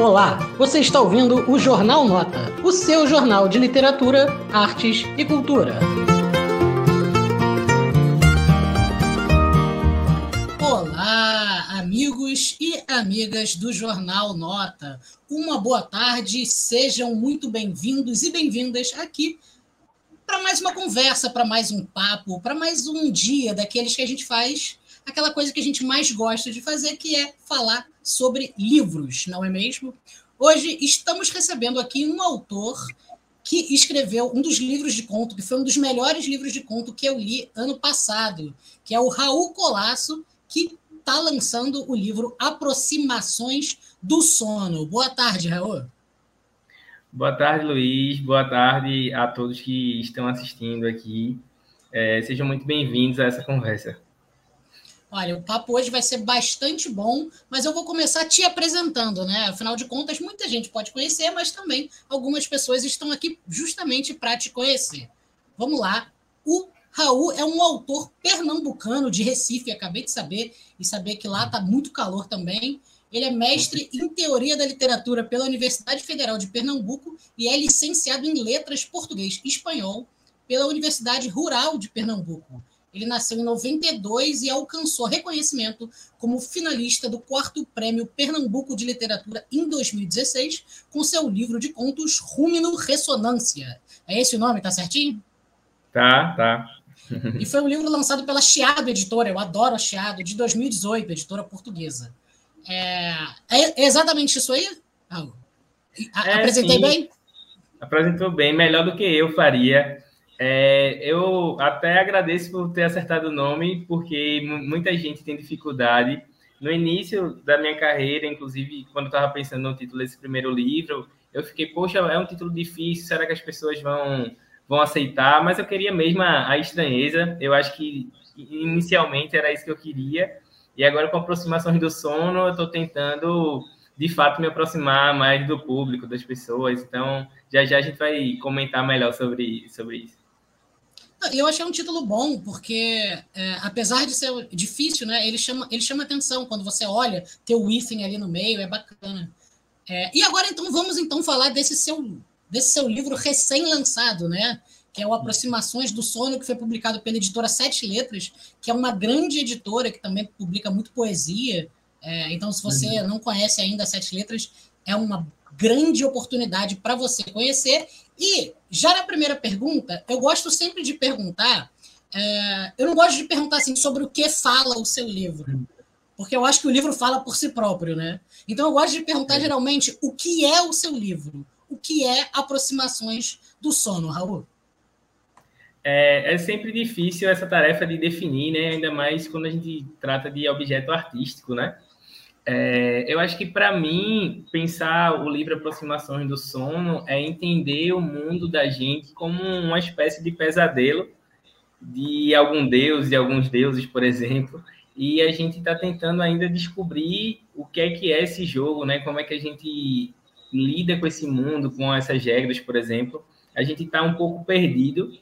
Olá, você está ouvindo o Jornal Nota, o seu jornal de literatura, artes e cultura. Olá, amigos e amigas do Jornal Nota. Uma boa tarde, sejam muito bem-vindos e bem-vindas aqui para mais uma conversa, para mais um papo, para mais um dia daqueles que a gente faz aquela coisa que a gente mais gosta de fazer, que é falar sobre livros, não é mesmo? Hoje estamos recebendo aqui um autor que escreveu um dos livros de conto, que foi um dos melhores livros de conto que eu li ano passado, que é o Raul Colasso, que está lançando o livro Aproximações do Sono. Boa tarde, Raul. Boa tarde, Luiz. Boa tarde a todos que estão assistindo aqui. É, sejam muito bem-vindos a essa conversa. Olha, o papo hoje vai ser bastante bom, mas eu vou começar te apresentando, né? Afinal de contas, muita gente pode conhecer, mas também algumas pessoas estão aqui justamente para te conhecer. Vamos lá. O Raul é um autor pernambucano de Recife, acabei de saber, e saber que lá está muito calor também. Ele é mestre em Teoria da Literatura pela Universidade Federal de Pernambuco e é licenciado em Letras Português e Espanhol pela Universidade Rural de Pernambuco. Ele nasceu em 92 e alcançou reconhecimento como finalista do quarto prêmio Pernambuco de Literatura em 2016, com seu livro de contos Rúmino Ressonância. É esse o nome, tá certinho? Tá, tá. e foi um livro lançado pela Chiado Editora, eu adoro a Chiado, de 2018, editora portuguesa. É, é exatamente isso aí? É, Apresentei sim. bem? Apresentou bem, melhor do que eu faria. É, eu até agradeço por ter acertado o nome, porque muita gente tem dificuldade. No início da minha carreira, inclusive, quando eu estava pensando no título desse primeiro livro, eu fiquei, poxa, é um título difícil, será que as pessoas vão, vão aceitar? Mas eu queria mesmo a, a estranheza, eu acho que inicialmente era isso que eu queria, e agora com aproximações do sono, eu estou tentando, de fato, me aproximar mais do público, das pessoas, então já já a gente vai comentar melhor sobre, sobre isso. Eu achei um título bom, porque é, apesar de ser difícil, né, ele chama, ele chama atenção quando você olha, ter o hífen ali no meio, é bacana. É, e agora, então, vamos então falar desse seu, desse seu livro recém-lançado, né? Que é o Aproximações do Sono, que foi publicado pela editora Sete Letras, que é uma grande editora que também publica muito poesia. É, então, se você uhum. não conhece ainda Sete Letras, é uma grande oportunidade para você conhecer. E, já na primeira pergunta, eu gosto sempre de perguntar. É, eu não gosto de perguntar assim sobre o que fala o seu livro, porque eu acho que o livro fala por si próprio, né? Então eu gosto de perguntar é. geralmente o que é o seu livro, o que é aproximações do sono, Raul. É, é, sempre difícil essa tarefa de definir, né? Ainda mais quando a gente trata de objeto artístico, né? É, eu acho que para mim pensar o livro Aproximações do Sono é entender o mundo da gente como uma espécie de pesadelo de algum deus, de alguns deuses, por exemplo, e a gente está tentando ainda descobrir o que é que é esse jogo, né? Como é que a gente lida com esse mundo, com essas regras, por exemplo. A gente está um pouco perdido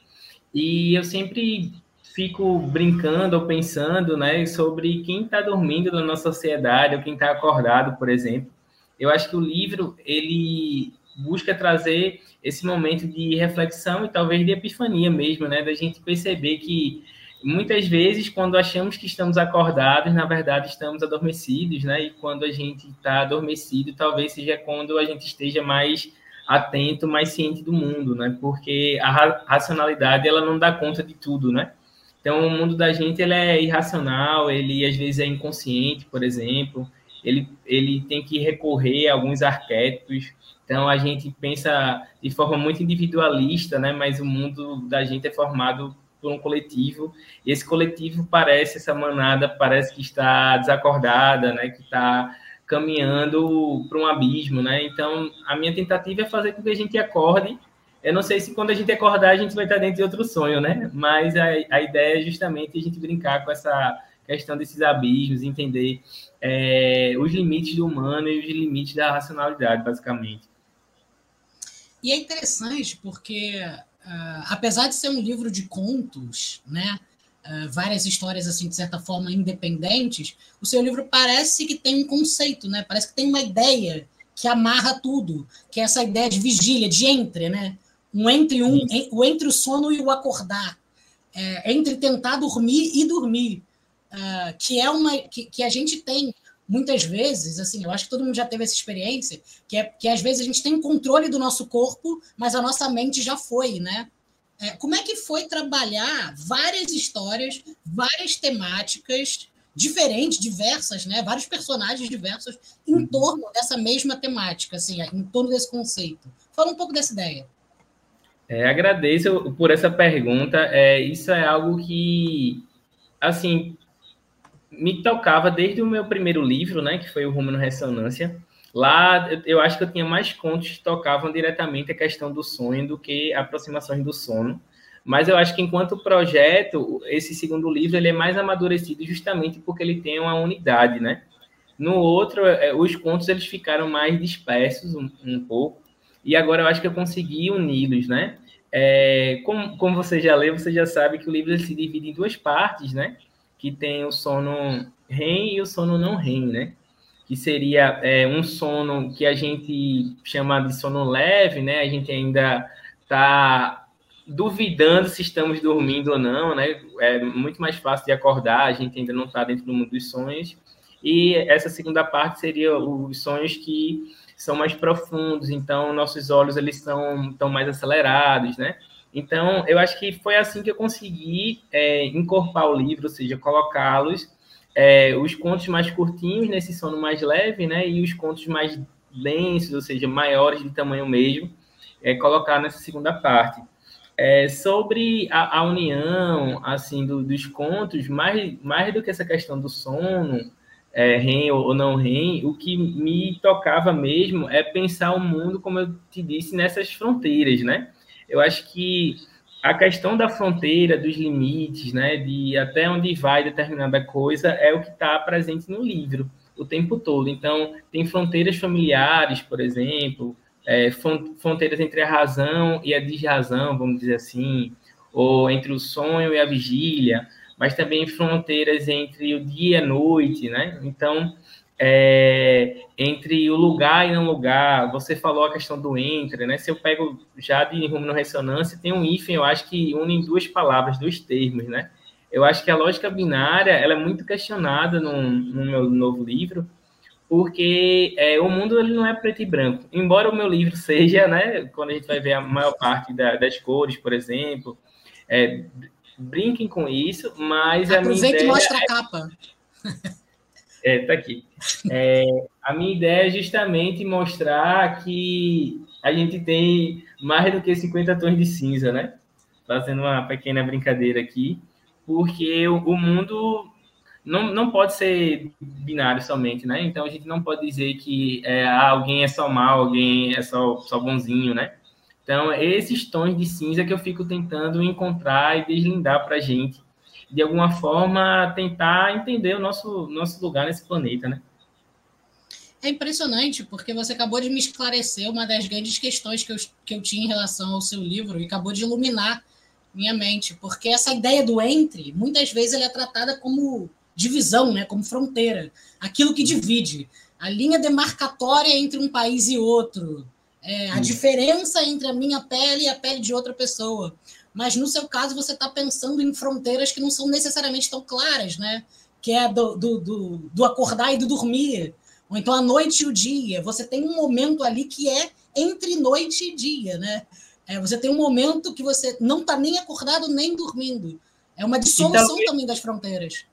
e eu sempre fico brincando ou pensando né, sobre quem está dormindo na nossa sociedade ou quem está acordado, por exemplo. Eu acho que o livro ele busca trazer esse momento de reflexão e talvez de epifania mesmo, né, da gente perceber que muitas vezes quando achamos que estamos acordados, na verdade estamos adormecidos, né, e quando a gente está adormecido, talvez seja quando a gente esteja mais atento, mais ciente do mundo, né, porque a racionalidade ela não dá conta de tudo, né, então, o mundo da gente ele é irracional, ele às vezes é inconsciente, por exemplo, ele, ele tem que recorrer a alguns arquétipos. Então, a gente pensa de forma muito individualista, né? mas o mundo da gente é formado por um coletivo, e esse coletivo parece, essa manada parece que está desacordada, né? que está caminhando para um abismo. Né? Então, a minha tentativa é fazer com que a gente acorde eu não sei se quando a gente acordar a gente vai estar dentro de outro sonho, né? Mas a, a ideia é justamente a gente brincar com essa questão desses abismos, entender é, os limites do humano e os limites da racionalidade, basicamente. E é interessante porque, uh, apesar de ser um livro de contos, né? Uh, várias histórias assim de certa forma independentes, o seu livro parece que tem um conceito, né? Parece que tem uma ideia que amarra tudo, que é essa ideia de vigília, de entre, né? Um entre um, o entre o sono e o acordar, é, entre tentar dormir e dormir, uh, que é uma que, que a gente tem muitas vezes, assim, eu acho que todo mundo já teve essa experiência, que é que às vezes a gente tem controle do nosso corpo, mas a nossa mente já foi, né? É, como é que foi trabalhar várias histórias, várias temáticas diferentes, diversas, né? Vários personagens diversos em uhum. torno dessa mesma temática, assim, em torno desse conceito. Fala um pouco dessa ideia. É, agradeço por essa pergunta. É, isso é algo que, assim, me tocava desde o meu primeiro livro, né, que foi o Rumo no Ressonância. Lá, eu acho que eu tinha mais contos que tocavam diretamente a questão do sonho do que aproximações do sono. Mas eu acho que enquanto projeto, esse segundo livro ele é mais amadurecido justamente porque ele tem uma unidade, né? No outro, é, os contos eles ficaram mais dispersos um, um pouco. E agora eu acho que eu consegui uni-los, né? É, como, como você já leu, você já sabe que o livro se divide em duas partes, né? que tem o sono REM e o sono não REM, né? Que seria é, um sono que a gente chama de sono leve, né? A gente ainda está duvidando se estamos dormindo ou não, né? É muito mais fácil de acordar, a gente ainda não está dentro do mundo dos sonhos. E essa segunda parte seria os sonhos que são mais profundos, então nossos olhos eles são tão mais acelerados, né? Então, eu acho que foi assim que eu consegui é, o livro, ou seja, colocá-los, é, os contos mais curtinhos nesse sono mais leve, né, e os contos mais densos, ou seja, maiores de tamanho mesmo, é, colocar nessa segunda parte. É, sobre a, a, união, assim, do, dos contos, mais, mais do que essa questão do sono, é, REM ou não REM, o que me tocava mesmo é pensar o mundo, como eu te disse, nessas fronteiras, né? eu acho que a questão da fronteira, dos limites, né, de até onde vai determinada coisa, é o que está presente no livro o tempo todo. Então, tem fronteiras familiares, por exemplo, é, fronteiras entre a razão e a desrazão, vamos dizer assim, ou entre o sonho e a vigília, mas também fronteiras entre o dia e a noite, né? Então, é, entre o lugar e não lugar. Você falou a questão do entre, né? Se eu pego já de rumo no ressonância, tem um hífen, eu acho que une duas palavras, dois termos, né? Eu acho que a lógica binária ela é muito questionada no, no meu novo livro, porque é, o mundo ele não é preto e branco. Embora o meu livro seja, né? Quando a gente vai ver a maior parte da, das cores, por exemplo, é, brinquem com isso, mas Aproveita a minha ideia e mostra a capa. É, tá aqui. É, a minha ideia é justamente mostrar que a gente tem mais do que 50 tons de cinza, né? Fazendo uma pequena brincadeira aqui, porque o, o mundo não, não pode ser binário somente, né? Então a gente não pode dizer que é, ah, alguém é só mal, alguém é só, só bonzinho, né? Então, esses tons de cinza que eu fico tentando encontrar e deslindar para a gente de alguma forma, tentar entender o nosso, nosso lugar nesse planeta, né? É impressionante, porque você acabou de me esclarecer uma das grandes questões que eu, que eu tinha em relação ao seu livro e acabou de iluminar minha mente, porque essa ideia do entre, muitas vezes ela é tratada como divisão, né, como fronteira, aquilo que divide, a linha demarcatória entre um país e outro, é, a diferença entre a minha pele e a pele de outra pessoa mas no seu caso você está pensando em fronteiras que não são necessariamente tão claras, né? Que é do, do, do, do, acordar e do dormir, ou então a noite e o dia. Você tem um momento ali que é entre noite e dia, né? É, você tem um momento que você não está nem acordado nem dormindo. É uma dissolução talvez, também das fronteiras.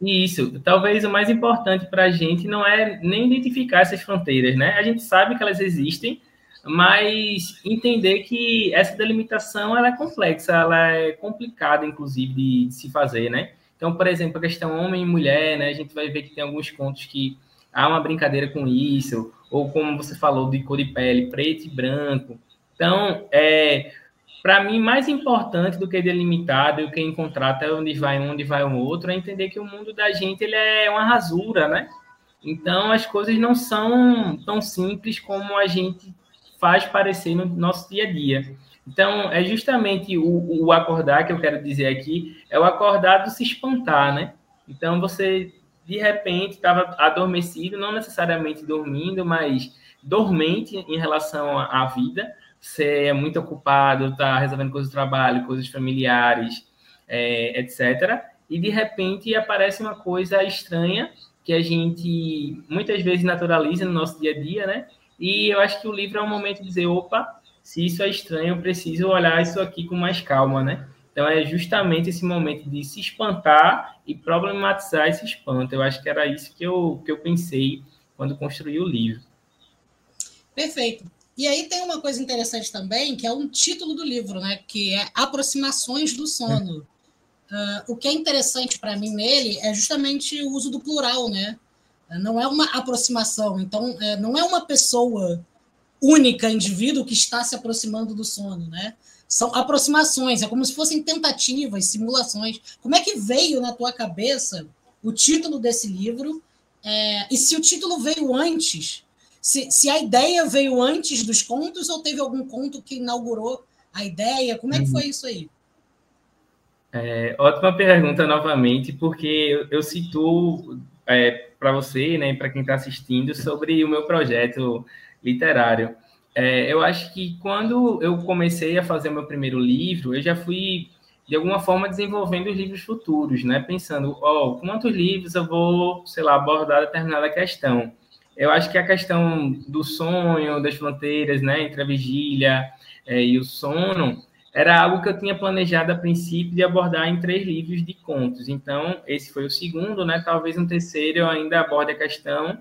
Isso. Talvez o mais importante para a gente não é nem identificar essas fronteiras, né? A gente sabe que elas existem, mas entender que essa delimitação ela é complexa, ela é complicada, inclusive, de, de, se fazer, né? Então, por exemplo, a questão homem e mulher, né? A gente vai ver que tem alguns contos que há uma brincadeira com isso, ou como você falou, de cor de pele, preto e branco. Então, é, para mim, mais importante do que delimitar, do que encontrar até onde vai um, onde vai o outro, é entender que o mundo da gente ele é uma rasura, né? Então, as coisas não são tão simples como a gente faz parecer no nosso dia a dia. Então, é justamente o, o acordar que eu quero dizer aqui, é o acordar do se espantar, né? Então, você de repente estava adormecido, não necessariamente dormindo, mas dormente em relação à vida. Você é muito ocupado, está resolvendo coisas do trabalho, coisas familiares, é, etc. E de repente aparece uma coisa estranha que a gente muitas vezes naturaliza no nosso dia a dia, né? E eu acho que o livro é um momento de dizer, opa, se isso é estranho, eu preciso olhar isso aqui com mais calma, né? Então é justamente esse momento de se espantar e problematizar esse espanto. Eu acho que era isso que eu, que eu pensei quando construí o livro. Perfeito. E aí tem uma coisa interessante também, que é um título do livro, né? Que é Aproximações do Sono. Uh, o que é interessante para mim nele é justamente o uso do plural, né? Não é uma aproximação, então é, não é uma pessoa única, indivíduo que está se aproximando do sono, né? São aproximações, é como se fossem tentativas, simulações. Como é que veio na tua cabeça o título desse livro? É, e se o título veio antes, se, se a ideia veio antes dos contos ou teve algum conto que inaugurou a ideia? Como é que uhum. foi isso aí? É, ótima pergunta novamente, porque eu, eu cito é, para você, né, para quem está assistindo, sobre o meu projeto literário. É, eu acho que quando eu comecei a fazer meu primeiro livro, eu já fui, de alguma forma, desenvolvendo os livros futuros, né? Pensando, ó, oh, quantos livros eu vou, sei lá, abordar determinada questão. Eu acho que a questão do sonho, das fronteiras, né, entre a vigília é, e o sono, era algo que eu tinha planejado a princípio de abordar em três livros de contos. Então, esse foi o segundo, né? Talvez um terceiro eu ainda aborde a questão,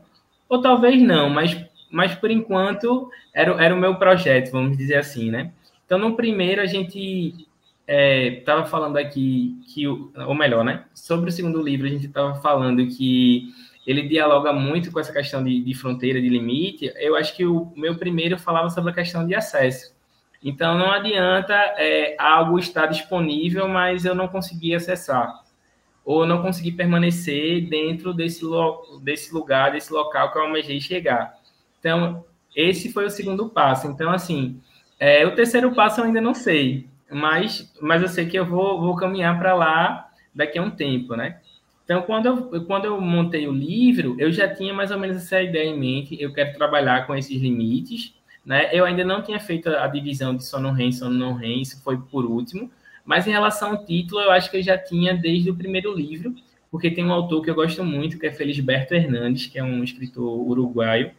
ou talvez não, mas, mas por enquanto era, era o meu projeto, vamos dizer assim, né? Então, no primeiro, a gente estava é, falando aqui que, ou melhor, né? Sobre o segundo livro, a gente estava falando que ele dialoga muito com essa questão de, de fronteira, de limite. Eu acho que o meu primeiro falava sobre a questão de acesso. Então, não adianta é, algo estar disponível, mas eu não consegui acessar, ou não consegui permanecer dentro desse, desse lugar, desse local que eu almejei chegar. Então, esse foi o segundo passo. Então, assim, é, o terceiro passo eu ainda não sei, mas, mas eu sei que eu vou, vou caminhar para lá daqui a um tempo, né? Então, quando eu, quando eu montei o livro, eu já tinha mais ou menos essa ideia em mente. Eu quero trabalhar com esses limites, né? Eu ainda não tinha feito a divisão de sono REM, sono não REM, isso foi por último. Mas em relação ao título, eu acho que eu já tinha desde o primeiro livro, porque tem um autor que eu gosto muito, que é Felisberto Hernandes, que é um escritor uruguaio.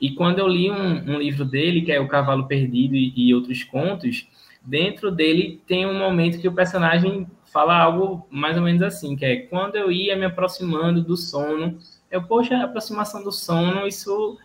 E quando eu li um, um livro dele, que é O Cavalo Perdido e, e outros contos, dentro dele tem um momento que o personagem fala algo mais ou menos assim, que é quando eu ia me aproximando do sono, eu, poxa, aproximação do sono, isso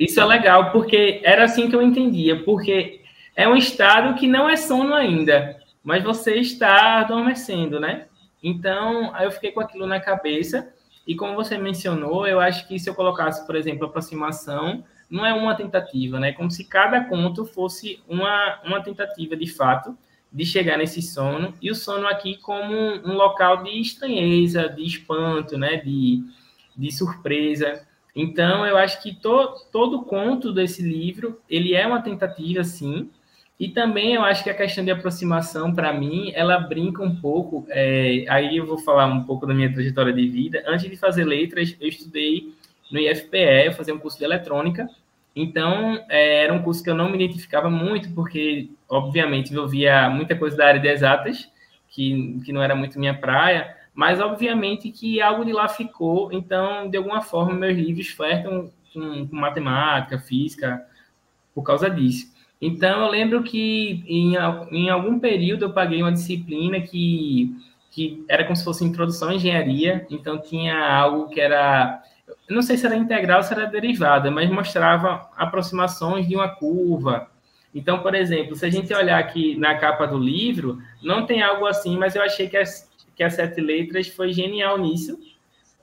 isso é legal, porque era assim que eu entendia, porque é um estado que não é sono ainda, mas você está adormecendo, né? Então, aí eu fiquei com aquilo na cabeça, e como você mencionou, eu acho que se eu colocasse, por exemplo, aproximação, não é uma tentativa, né? Como se cada conto fosse uma, uma tentativa de fato de chegar nesse sono, e o sono aqui como um, um local de estranheza, de espanto, né? De, de surpresa. Então, eu acho que to, todo conto desse livro, ele é uma tentativa, sim, e também eu acho que a questão de aproximação, para mim, ela brinca um pouco, é, aí eu vou falar um pouco da minha trajetória de vida. Antes de fazer letras, eu estudei no IFPE, eu fazia um curso de eletrônica, então é, era um curso que eu não me identificava muito, porque, obviamente, eu via muita coisa da área de exatas, que, que não era muito minha praia, mas obviamente que algo de lá ficou, então, de alguma forma, meus livros flertam com, com matemática, física, por causa disso. Então, eu lembro que em, em algum período eu paguei uma disciplina que, que era como se fosse introdução à engenharia, então tinha algo que era, não sei se era integral ou se era derivada, mas mostrava aproximações de uma curva. Então, por exemplo, se a gente olhar aqui na capa do livro, não tem algo assim, mas eu achei que que a Sete Letras foi genial nisso,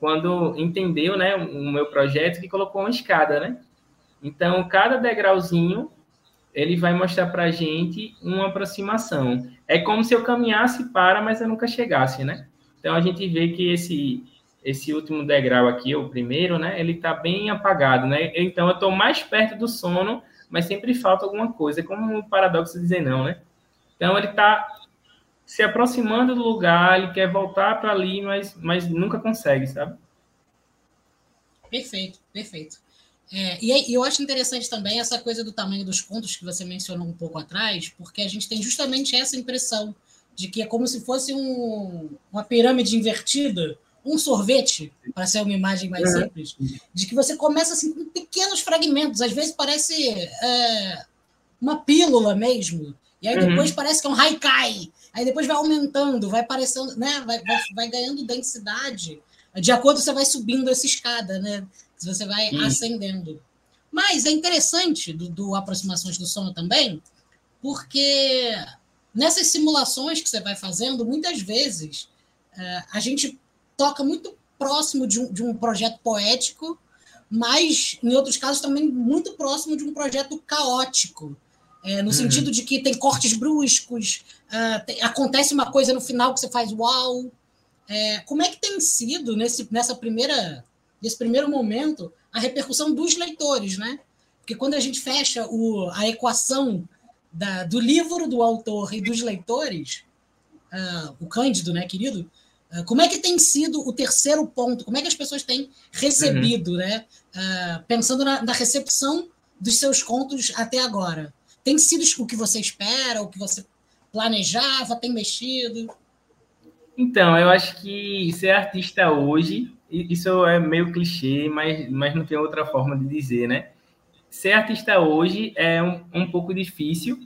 quando entendeu né, o meu projeto que colocou uma escada, né? Então, cada degrauzinho, ele vai mostrar para a gente uma aproximação. É como se eu caminhasse para, mas eu nunca chegasse, né? Então, a gente vê que esse, esse último degrau aqui, o primeiro, né? Ele está bem apagado, né? Então, eu estou mais perto do sono, mas sempre falta alguma coisa. É como um paradoxo dizer não, né? Então, ele está se aproximando do lugar, ele quer voltar para ali, mas, mas nunca consegue, sabe? Perfeito, perfeito. É, e eu acho interessante também essa coisa do tamanho dos contos que você mencionou um pouco atrás, porque a gente tem justamente essa impressão de que é como se fosse um, uma pirâmide invertida, um sorvete, para ser uma imagem mais uhum. simples, de que você começa assim com pequenos fragmentos, às vezes parece é, uma pílula mesmo, e aí uhum. depois uhum. parece que é um haikai, aí depois vai aumentando, vai aparecendo, né, vai, vai, vai ganhando densidade de acordo você vai subindo essa escada, né? Você vai hum. ascendendo. Mas é interessante do, do Aproximações do Sono também, porque nessas simulações que você vai fazendo, muitas vezes é, a gente toca muito próximo de um, de um projeto poético, mas em outros casos também muito próximo de um projeto caótico. É, no uhum. sentido de que tem cortes bruscos, uh, tem, acontece uma coisa no final que você faz uau. É, como é que tem sido nesse, nessa primeira nesse primeiro momento, a repercussão dos leitores, né? Porque quando a gente fecha o, a equação da, do livro do autor e dos leitores, uh, o Cândido, né, querido? Uh, como é que tem sido o terceiro ponto? Como é que as pessoas têm recebido, uhum. né? Pensando na, na, recepção dos seus contos até agora. Tem sido o que você espera, o que você planejava, tem mexido? Então, eu acho que ser artista hoje isso é meio clichê, mas, mas não tem outra forma de dizer, né? Ser artista hoje é um, um pouco difícil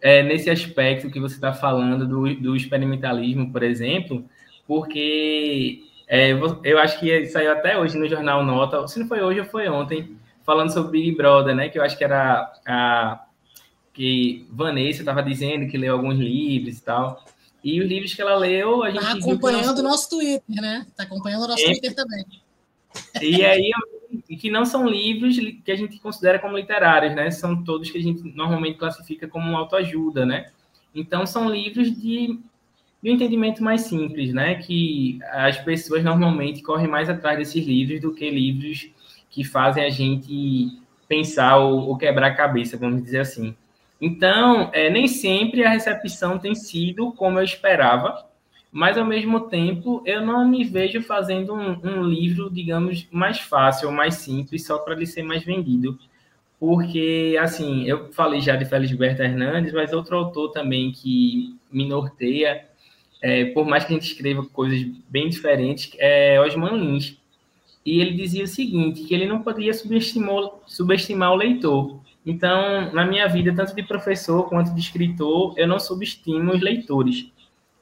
é, nesse aspecto que você está falando do, do experimentalismo, por exemplo, porque é, eu acho que saiu até hoje no jornal Nota, se não foi hoje ou foi ontem, falando sobre Big Brother, né? Que eu acho que era a que Vanessa estava dizendo que leu alguns livros e tal. E os livros que ela leu, a gente. Está acompanhando o nosso Twitter, né? Está acompanhando o nosso é. Twitter também. E aí, que não são livros que a gente considera como literários, né? São todos que a gente normalmente classifica como autoajuda, né? Então, são livros de, de um entendimento mais simples, né? Que as pessoas normalmente correm mais atrás desses livros do que livros que fazem a gente pensar ou, ou quebrar a cabeça, vamos dizer assim. Então, é, nem sempre a recepção tem sido como eu esperava, mas ao mesmo tempo eu não me vejo fazendo um, um livro, digamos, mais fácil, mais simples, só para ele ser mais vendido. Porque, assim, eu falei já de Felisberto Hernandes, mas outro autor também que me norteia, é, por mais que a gente escreva coisas bem diferentes, é Osman Lins. E ele dizia o seguinte, que ele não poderia subestimar, subestimar o leitor, então, na minha vida, tanto de professor quanto de escritor, eu não subestimo os leitores.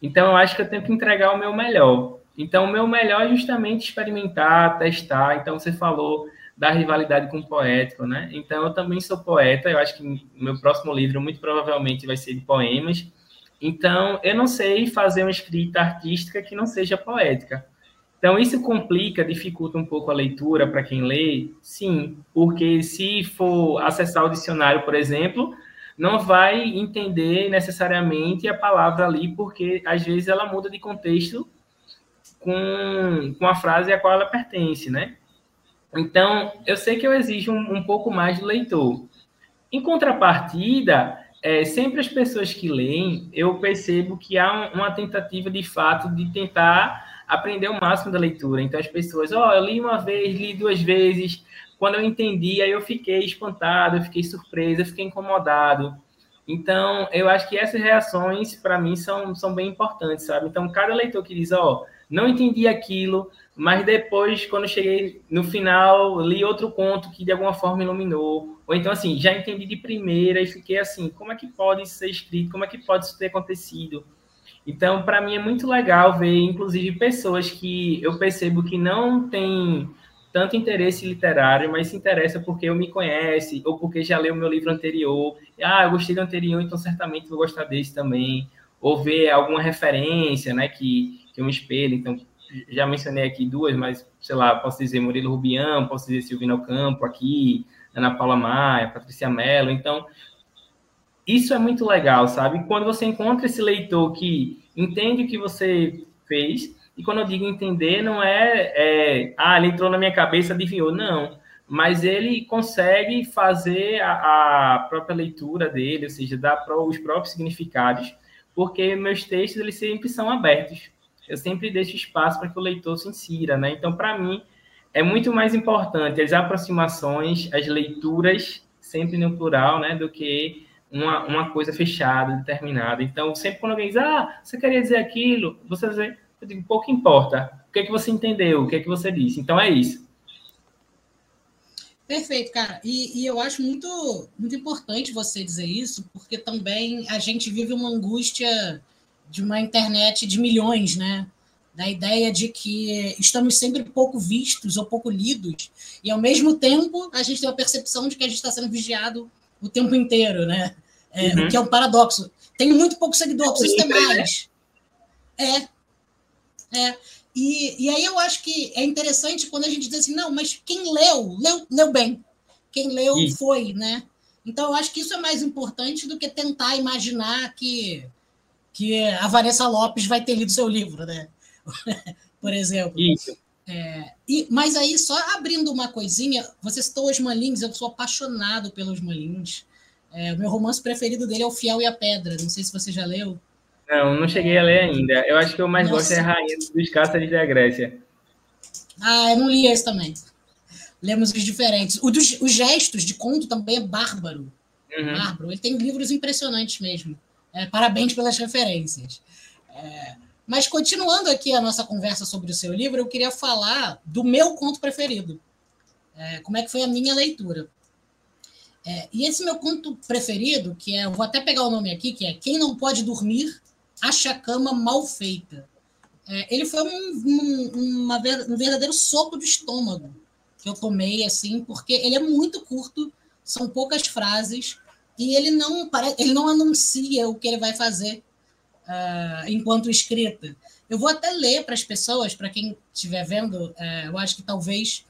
Então, eu acho que eu tenho que entregar o meu melhor. Então, o meu melhor é justamente experimentar, testar. Então, você falou da rivalidade com o poético, né? Então, eu também sou poeta. Eu acho que meu próximo livro, muito provavelmente, vai ser de poemas. Então, eu não sei fazer uma escrita artística que não seja poética. Então, isso complica, dificulta um pouco a leitura para quem lê? Sim, porque se for acessar o dicionário, por exemplo, não vai entender necessariamente a palavra ali, porque às vezes ela muda de contexto com, com a frase a qual ela pertence, né? Então, eu sei que eu exijo um, um pouco mais do leitor. Em contrapartida, é, sempre as pessoas que leem, eu percebo que há uma tentativa de fato de tentar aprender o máximo da leitura. Então as pessoas, ó, oh, eu li uma vez, li duas vezes. Quando eu entendi, aí eu fiquei espantado, eu fiquei surpreso, eu fiquei incomodado. Então, eu acho que essas reações, para mim, são, são bem importantes, sabe? Então, cada leitor que diz, ó, oh, não entendi aquilo, mas depois, quando cheguei no final, li outro conto que de alguma forma iluminou. Ou então, assim, já entendi de primeira e fiquei assim, como é que pode ser escrito? Como é que pode isso ter acontecido? Então, para mim é muito legal ver, inclusive, pessoas que eu percebo que não têm tanto interesse literário, mas se interessa porque eu me conhece ou porque já leu meu livro anterior. Ah, eu gostei do anterior, então certamente vou gostar desse também. Ou ver alguma referência, né, que, que eu me espelho. Então, já mencionei aqui duas, mas, sei lá, posso dizer Murilo Rubião, posso dizer Silvino Campo aqui, Ana Paula Maia, Patrícia Mello. Então, isso é muito legal, sabe? Quando você encontra esse leitor que entende o que você fez, e quando eu digo entender, não é, é ah, ele entrou na minha cabeça, adivinhou, não. Mas ele consegue fazer a, a própria leitura dele, ou seja, dar os próprios significados, porque meus textos eles sempre são abertos. Eu sempre deixo espaço para que o leitor se insira, né? Então, para mim, é muito mais importante as aproximações, as leituras, sempre no plural, né, do que uma, uma coisa fechada, determinada. Então, sempre quando alguém diz, ah, você queria dizer aquilo, você diz, eu digo, pouco importa. O que é que você entendeu? O que é que você disse? Então, é isso. Perfeito, cara. E, e, eu acho muito, muito importante você dizer isso, porque também a gente vive uma angústia de uma internet de milhões, né? Da ideia de que estamos sempre pouco vistos ou pouco lidos, e ao mesmo tempo a gente tem a percepção de que a gente está sendo vigiado o tempo inteiro, né? É, uhum. O que é um paradoxo. Tenho muito pouco seguidor, preciso ter mais. É. É. E, e aí eu acho que é interessante quando a gente diz assim, não, mas quem leu, leu, leu bem. Quem leu isso. foi, né? Então eu acho que isso é mais importante do que tentar imaginar que, que a Vanessa Lopes vai ter lido seu livro, né? Por exemplo. Isso. É, e, mas aí, só abrindo uma coisinha, você citou os Malins, eu sou apaixonado pelos Malins. É, o meu romance preferido dele é O Fiel e a Pedra. Não sei se você já leu. Não, não cheguei a ler ainda. Eu acho que eu mais Nossa. gosto é Rainha dos Cáceres da Grécia. Ah, eu não li esse também. Lemos os diferentes. O dos, os gestos de conto também é bárbaro. Uhum. Bárbaro. Ele tem livros impressionantes mesmo. É, parabéns pelas referências. É, mas continuando aqui a nossa conversa sobre o seu livro, eu queria falar do meu conto preferido. É, como é que foi a minha leitura. É, e esse meu conto preferido, que é, vou até pegar o nome aqui, que é Quem Não Pode Dormir, acha a cama mal feita. É, ele foi um, um, uma, um verdadeiro soco de estômago que eu tomei, assim, porque ele é muito curto, são poucas frases, e ele não, ele não anuncia o que ele vai fazer uh, enquanto escrita. Eu vou até ler para as pessoas, para quem estiver vendo, uh, eu acho que talvez,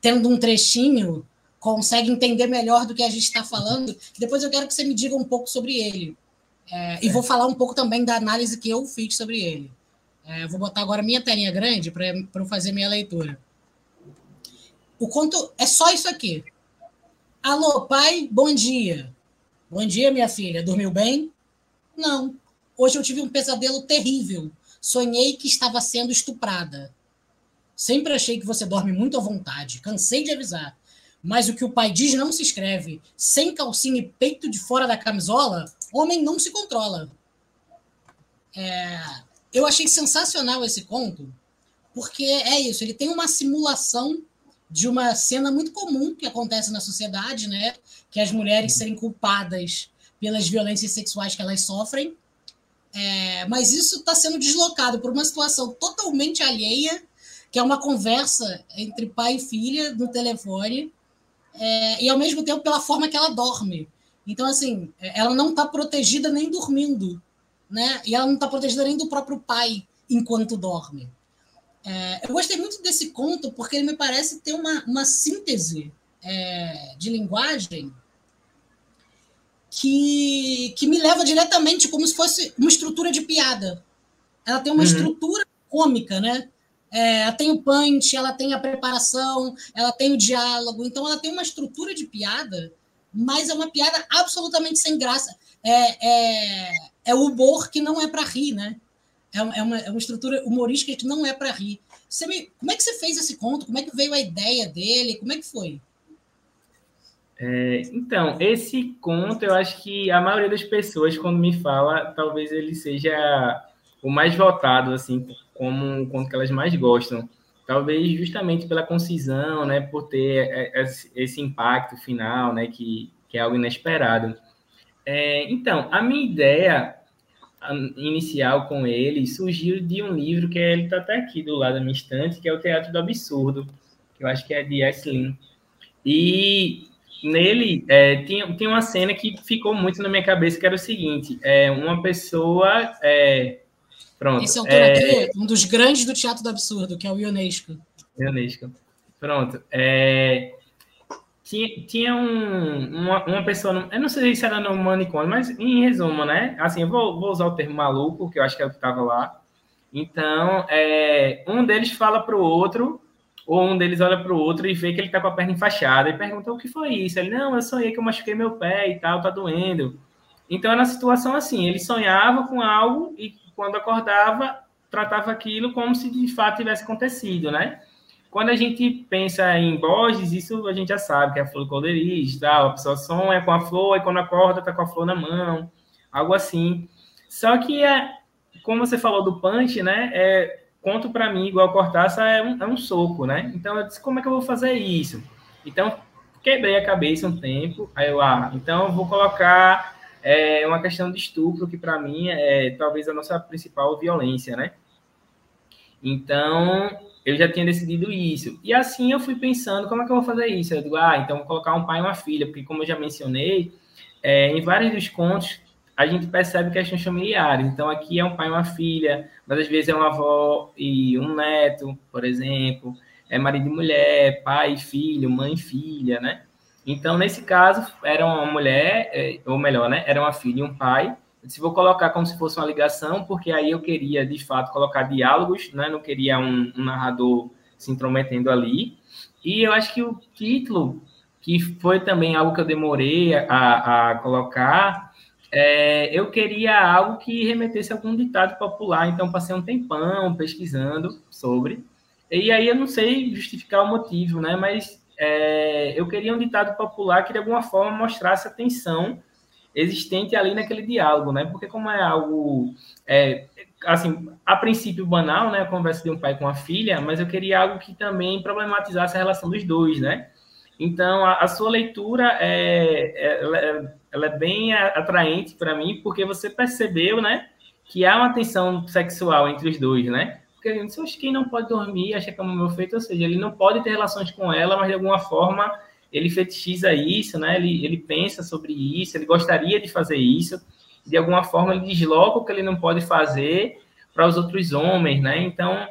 tendo um trechinho, consegue entender melhor do que a gente está falando. Depois eu quero que você me diga um pouco sobre ele. É, e vou falar um pouco também da análise que eu fiz sobre ele. É, vou botar agora minha telinha grande para eu fazer minha leitura. O conto é só isso aqui. Alô, pai, bom dia. Bom dia, minha filha. Dormiu bem? Não. Hoje eu tive um pesadelo terrível. Sonhei que estava sendo estuprada. Sempre achei que você dorme muito à vontade. Cansei de avisar. Mas o que o pai diz não se escreve. Sem calcinha e peito de fora da camisola, homem não se controla. É, eu achei sensacional esse conto, porque é isso, ele tem uma simulação de uma cena muito comum que acontece na sociedade, né? Que as mulheres serem culpadas pelas violências sexuais que elas sofrem. É, mas isso está sendo deslocado por uma situação totalmente alheia, que é uma conversa entre pai e filha no telefone, é, e ao mesmo tempo pela forma que ela dorme. Então, assim, ela não está protegida nem dormindo, né? E ela não está protegida nem do próprio pai enquanto dorme. É, eu gostei muito desse conto porque ele me parece ter uma, uma síntese é, de linguagem que, que me leva diretamente como se fosse uma estrutura de piada. Ela tem uma uhum. estrutura cômica, né? É, ela tem o punch, ela tem a preparação, ela tem o diálogo. Então, ela tem uma estrutura de piada mas é uma piada absolutamente sem graça. É, é, é humor que não é para rir, né? É, é uma, é uma estrutura humorística que não é para rir. Você me, como é que você fez esse conto? Como é que veio a ideia dele? Como é que foi? É, então, esse conto, eu acho que a maioria das pessoas, quando me fala, talvez ele seja o mais votado, assim, como o conto que elas mais gostam. Talvez justamente pela concisão, né, por ter é, esse impacto final, né, que, que é algo inesperado. É, então, a minha ideia inicial com ele surgiu de um livro que ele está até aqui do lado da minha estante, que é o Teatro do Absurdo, que eu acho que é de Eslin. E nele é, tinha, tinha uma cena que ficou muito na minha cabeça, que era o seguinte, é, uma pessoa... É, Pronto. Esse autor é... aqui, um dos grandes do teatro do absurdo, que é o Ionesco. Ionesco. Pronto. É... Tinha, tinha um, uma, uma pessoa, eu não sei se era no manicômio, mas em resumo, né? Assim, eu vou, vou usar o termo maluco, que eu acho que é o que estava lá. Então, é, um deles fala para o outro, ou um deles olha para o outro e vê que ele está com a perna enfaixada e pergunta o que foi isso. Ele, não, eu sonhei que eu machuquei meu pé e tal, tá doendo. Então, era uma situação assim, ele sonhava com algo e quando acordava, tratava aquilo como se de fato tivesse acontecido, né? quando a gente pensa em Borges, isso a gente já sabe, que é a flor colorista, tal, a pessoa sonha com a flor, e quando acorda tá com a flor na mão, algo assim. Só que, é, como você falou do punch, né, é, conto para mim, igual Cortaça, é um, é um soco, né? Então, eu disse, como é que eu vou fazer isso? Então, quebrei a cabeça um tempo, aí eu, ah, então eu vou colocar é, uma questão de estupro, que para mim é talvez a nossa principal violência, né? Então, eu já tinha decidido isso. E assim eu fui pensando, como é que eu vou fazer isso? Eu digo, ah, então vou colocar um pai e uma filha, porque como eu já mencionei, é, em vários dos contos a gente percebe questões familiares. Então aqui é um pai e uma filha, mas às vezes é uma avó e um neto, por exemplo. É marido e mulher, pai e filho, mãe e filha, né? Então, nesse caso, era uma mulher, é, ou melhor, né? Era uma filha e um pai, se vou colocar como se fosse uma ligação, porque aí eu queria, de fato, colocar diálogos, né? Não queria um, um narrador se intrometendo ali. E eu acho que o título, que foi também algo que eu demorei a, a colocar, é, eu queria algo que remetesse a algum ditado popular. Então, passei um tempão pesquisando sobre. E aí eu não sei justificar o motivo, né? Mas é, eu queria um ditado popular que, de alguma forma, mostrasse a tensão existente ali naquele diálogo, né? Porque como é algo, é, assim, a princípio banal, né? A conversa de um pai com a filha, mas eu queria algo que também problematizasse a relação dos dois, né? Então, a, a sua leitura é, é, ela, é, bem atraente para mim, porque você percebeu, né? Que há uma tensão sexual entre os dois, né? Porque acha que quem não pode dormir, acha que é meu feito, ou seja, ele não pode ter relações com ela, mas de alguma forma ele fetichiza isso, né? Ele, ele pensa sobre isso, ele gostaria de fazer isso, de alguma forma ele desloca o que ele não pode fazer para os outros homens, né? Então,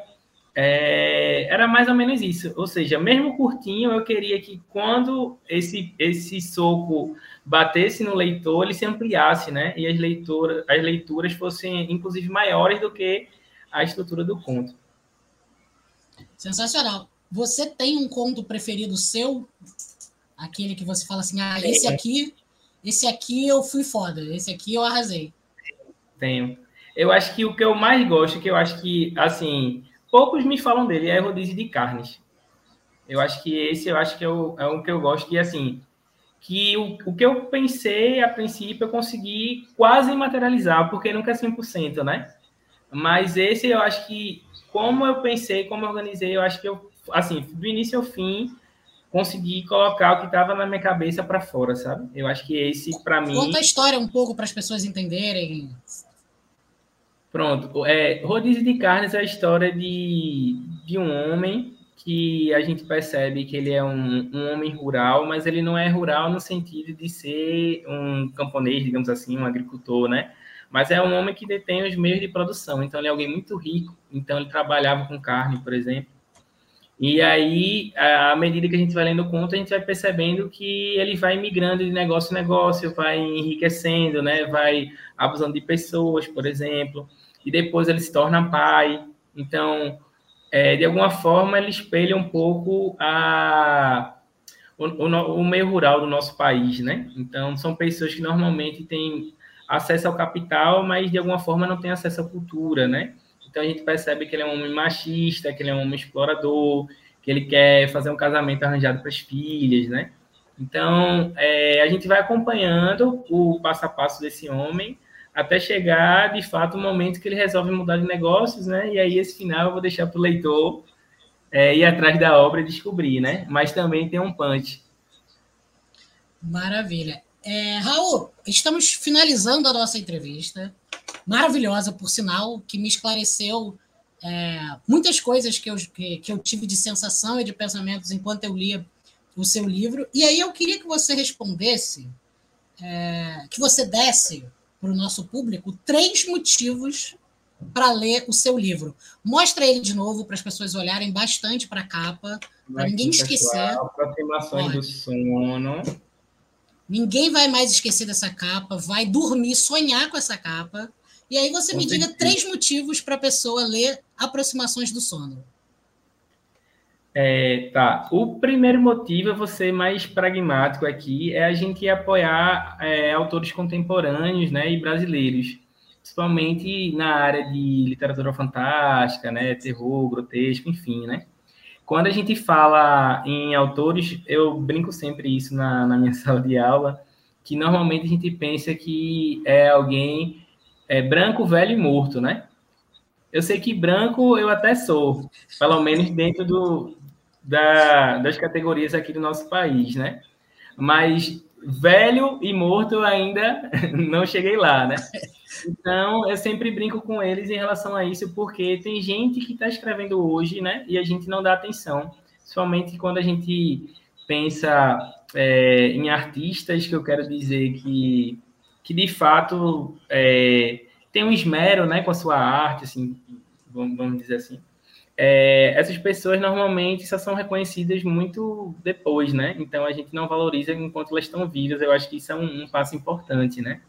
é, era mais ou menos isso. Ou seja, mesmo curtinho, eu queria que quando esse, esse soco batesse no leitor, ele se ampliasse, né? E as leituras, as leituras fossem, inclusive, maiores do que a estrutura do conto. Sensacional. Você tem um conto preferido seu Aquele que você fala assim, ah, esse aqui, esse aqui eu fui foda, esse aqui eu arrasei. Tenho. Eu acho que o que eu mais gosto, que eu acho que, assim, poucos me falam dele, é rodízio de carnes. Eu acho que esse, eu acho que é o, é o que eu gosto, que, assim, que o, o que eu pensei, a princípio, eu consegui quase materializar, porque nunca é 100%, né? Mas esse, eu acho que, como eu pensei, como eu organizei, eu acho que eu, assim, do início ao fim, conseguir colocar o que estava na minha cabeça para fora, sabe? Eu acho que esse, para mim. Conta a história um pouco para as pessoas entenderem. Pronto. É, Rodízio de Carnes é a história de, de um homem que a gente percebe que ele é um, um homem rural, mas ele não é rural no sentido de ser um camponês, digamos assim, um agricultor, né? Mas é um homem que detém os meios de produção. Então, ele é alguém muito rico. Então, ele trabalhava com carne, por exemplo e aí, à medida que a gente vai lendo o conto, a gente vai percebendo que ele vai migrando de negócio em negócio, vai enriquecendo, né? Vai abusando de pessoas, por exemplo, e depois ele se torna pai. Então, é, de alguma forma, ele espelha um pouco a, o, o, o meio rural do nosso país, né? Então, são pessoas que normalmente têm acesso ao capital, mas de alguma forma não têm acesso à cultura, né? Então a gente percebe que ele é um homem machista, que ele é um homem explorador, que ele quer fazer um casamento arranjado para as filhas, né? Então é, a gente vai acompanhando o passo a passo desse homem até chegar de fato o momento que ele resolve mudar de negócios, né? E aí esse final eu vou deixar para o leitor é, ir atrás da obra e descobrir, né? Mas também tem um punch. Maravilha. É, Raul, estamos finalizando a nossa entrevista maravilhosa, por sinal, que me esclareceu é, muitas coisas que eu, que, que eu tive de sensação e de pensamentos enquanto eu lia o seu livro. E aí eu queria que você respondesse, é, que você desse para o nosso público três motivos para ler o seu livro. Mostra ele de novo para as pessoas olharem bastante para a capa, para ninguém esquecer. Aproximações do sono. Ninguém vai mais esquecer dessa capa, vai dormir, sonhar com essa capa. E aí você me diga três motivos para a pessoa ler Aproximações do Sono. É, tá. O primeiro motivo, eu vou ser mais pragmático aqui, é a gente apoiar é, autores contemporâneos né, e brasileiros, principalmente na área de literatura fantástica, né, terror, grotesco, enfim, né? Quando a gente fala em autores, eu brinco sempre isso na, na minha sala de aula, que normalmente a gente pensa que é alguém é, branco, velho e morto, né? Eu sei que branco eu até sou, pelo menos dentro do, da, das categorias aqui do nosso país, né? Mas velho e morto ainda não cheguei lá, né? Então, eu sempre brinco com eles em relação a isso, porque tem gente que está escrevendo hoje, né? E a gente não dá atenção, somente quando a gente pensa é, em artistas, que eu quero dizer que, que de fato é, tem um esmero, né, com a sua arte, assim, vamos, vamos dizer assim é, essas pessoas normalmente só são reconhecidas muito depois, né? Então a gente não valoriza enquanto elas estão vivas. Eu acho que isso é um, um passo importante, né?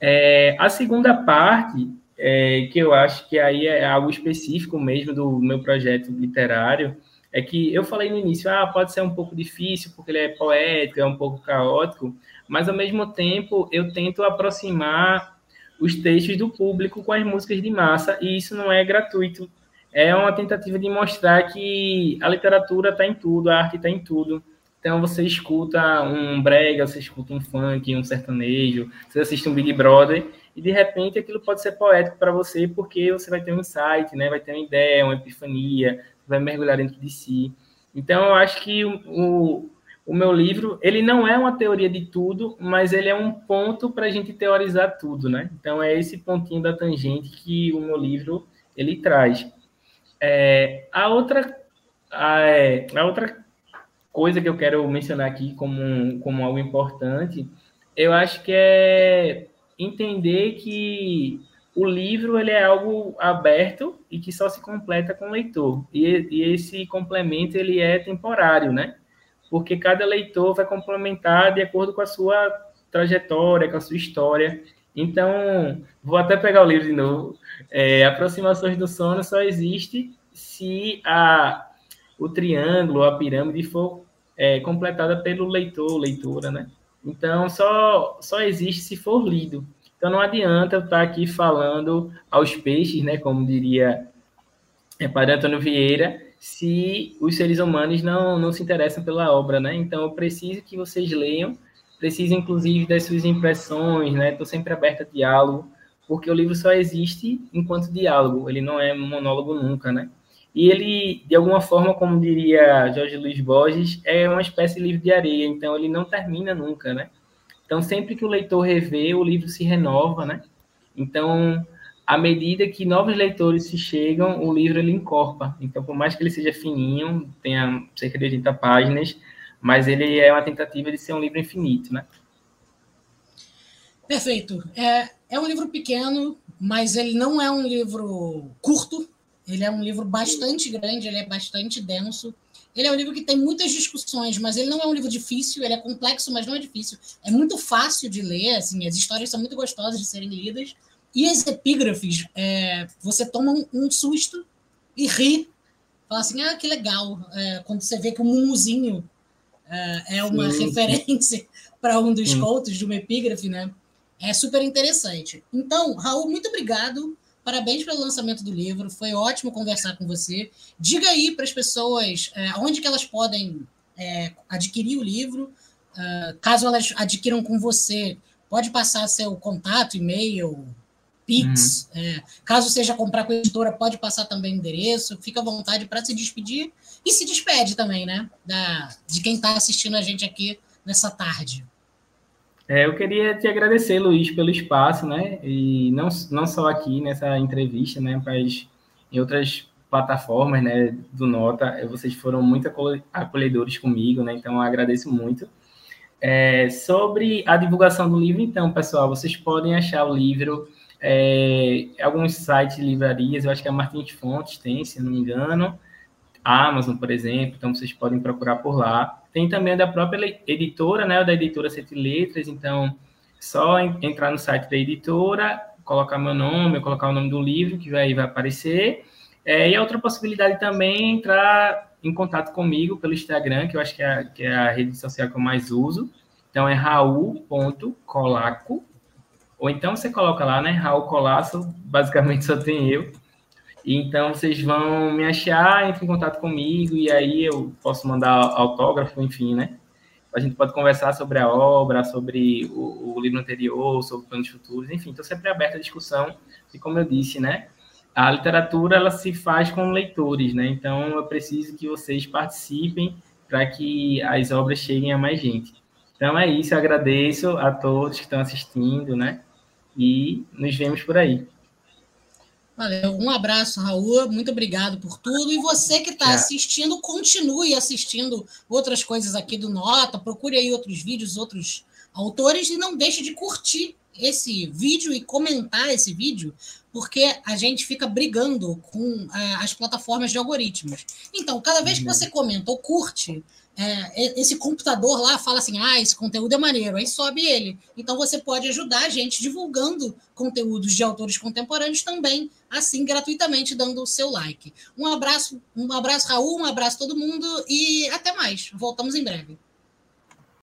É, a segunda parte, é, que eu acho que aí é algo específico mesmo do meu projeto literário, é que eu falei no início, ah, pode ser um pouco difícil porque ele é poético, é um pouco caótico, mas ao mesmo tempo eu tento aproximar os textos do público com as músicas de massa e isso não é gratuito é uma tentativa de mostrar que a literatura está em tudo, a arte está em tudo. Então você escuta um brega, você escuta um funk, um sertanejo, você assiste um Big Brother e de repente aquilo pode ser poético para você porque você vai ter um insight, né? Vai ter uma ideia, uma epifania, vai mergulhar dentro de si. Então eu acho que o, o, o meu livro ele não é uma teoria de tudo, mas ele é um ponto para a gente teorizar tudo, né? Então é esse pontinho da tangente que o meu livro ele traz. É, a outra a, é, a, outra coisa que eu quero mencionar aqui como, como algo importante, eu acho que é entender que o livro ele é algo aberto e que só se completa com o leitor. E, e esse complemento ele é temporário, né? Porque cada leitor vai complementar de acordo com a sua trajetória, com a sua história. Então, vou até pegar o livro de novo. É, aproximações do sono só existe se a, o triângulo, a pirâmide for é, completada pelo leitor, leitora, né? Então, só, só existe se for lido. Então, não adianta eu estar aqui falando aos peixes, né? Como diria é, Padre Antônio Vieira, se os seres humanos não, não se interessam pela obra, né? Então, eu preciso que vocês leiam, preciso, inclusive, das suas impressões, né? Estou sempre aberto a diálogo, porque o livro só existe enquanto diálogo, ele não é monólogo nunca, né? E ele, de alguma forma, como diria Jorge Luiz Borges, é uma espécie de livro de areia, então ele não termina nunca, né? Então, sempre que o leitor revê, o livro se renova, né? Então, à medida que novos leitores se chegam, o livro ele encorpa. Então, por mais que ele seja fininho, tenha cerca de 80 páginas, mas ele é uma tentativa de ser um livro infinito, né? Perfeito. É, é um livro pequeno, mas ele não é um livro curto. Ele é um livro bastante grande, ele é bastante denso. Ele é um livro que tem muitas discussões, mas ele não é um livro difícil, ele é complexo, mas não é difícil. É muito fácil de ler, assim, as histórias são muito gostosas de serem lidas. E as epígrafes, é, você toma um, um, susto e ri. Fala assim, ah, que legal. É, quando você vê que o Mumuzinho é, é uma sim, referência para um dos sim. contos de uma epígrafe, né? É super interessante. Então, Raul, muito obrigado. Parabéns pelo lançamento do livro. Foi ótimo conversar com você. Diga aí para as pessoas é, onde que elas podem é, adquirir o livro. Uh, caso elas adquiram com você, pode passar seu contato, e-mail, Pix. Uhum. É, caso seja comprar com a editora, pode passar também o endereço. Fica à vontade para se despedir. E se despede também, né? Da, de quem está assistindo a gente aqui nessa tarde. É, eu queria te agradecer, Luiz, pelo espaço, né? E não, não só aqui nessa entrevista, né? Mas em outras plataformas, né? Do Nota, vocês foram muito acolhedores comigo, né? Então, eu agradeço muito. É, sobre a divulgação do livro, então, pessoal, vocês podem achar o livro é, alguns sites, livrarias, eu acho que a Martins Fontes tem, se não me engano, Amazon, por exemplo, então vocês podem procurar por lá. Tem também da própria editora, né, da editora Sete Letras, então só entrar no site da editora, colocar meu nome, colocar o nome do livro, que vai, vai aparecer. É, e a outra possibilidade também é entrar em contato comigo pelo Instagram, que eu acho que é, a, que é a rede social que eu mais uso. Então é raul.colaco. Ou então você coloca lá, né? Raul Colasso, basicamente só tem eu. Então vocês vão me achar, entre em contato comigo e aí eu posso mandar autógrafo, enfim, né? A gente pode conversar sobre a obra, sobre o, o livro anterior, sobre planos futuros, enfim, estou sempre aberto à discussão. E como eu disse, né? A literatura ela se faz com leitores, né? Então eu preciso que vocês participem para que as obras cheguem a mais gente. Então é isso, eu agradeço a todos que estão assistindo, né? E nos vemos por aí. Valeu. Um abraço, Raul. Muito obrigado por tudo. E você que está é. assistindo, continue assistindo outras coisas aqui do Nota. Procure aí outros vídeos, outros autores e não deixe de curtir esse vídeo e comentar esse vídeo, porque a gente fica brigando com é, as plataformas de algoritmos. Então, cada vez que uhum. você comenta ou curte, é, esse computador lá fala assim: ah, esse conteúdo é maneiro, aí sobe ele. Então você pode ajudar a gente divulgando conteúdos de autores contemporâneos também, assim, gratuitamente, dando o seu like. Um abraço, um abraço, Raul, um abraço todo mundo e até mais. Voltamos em breve.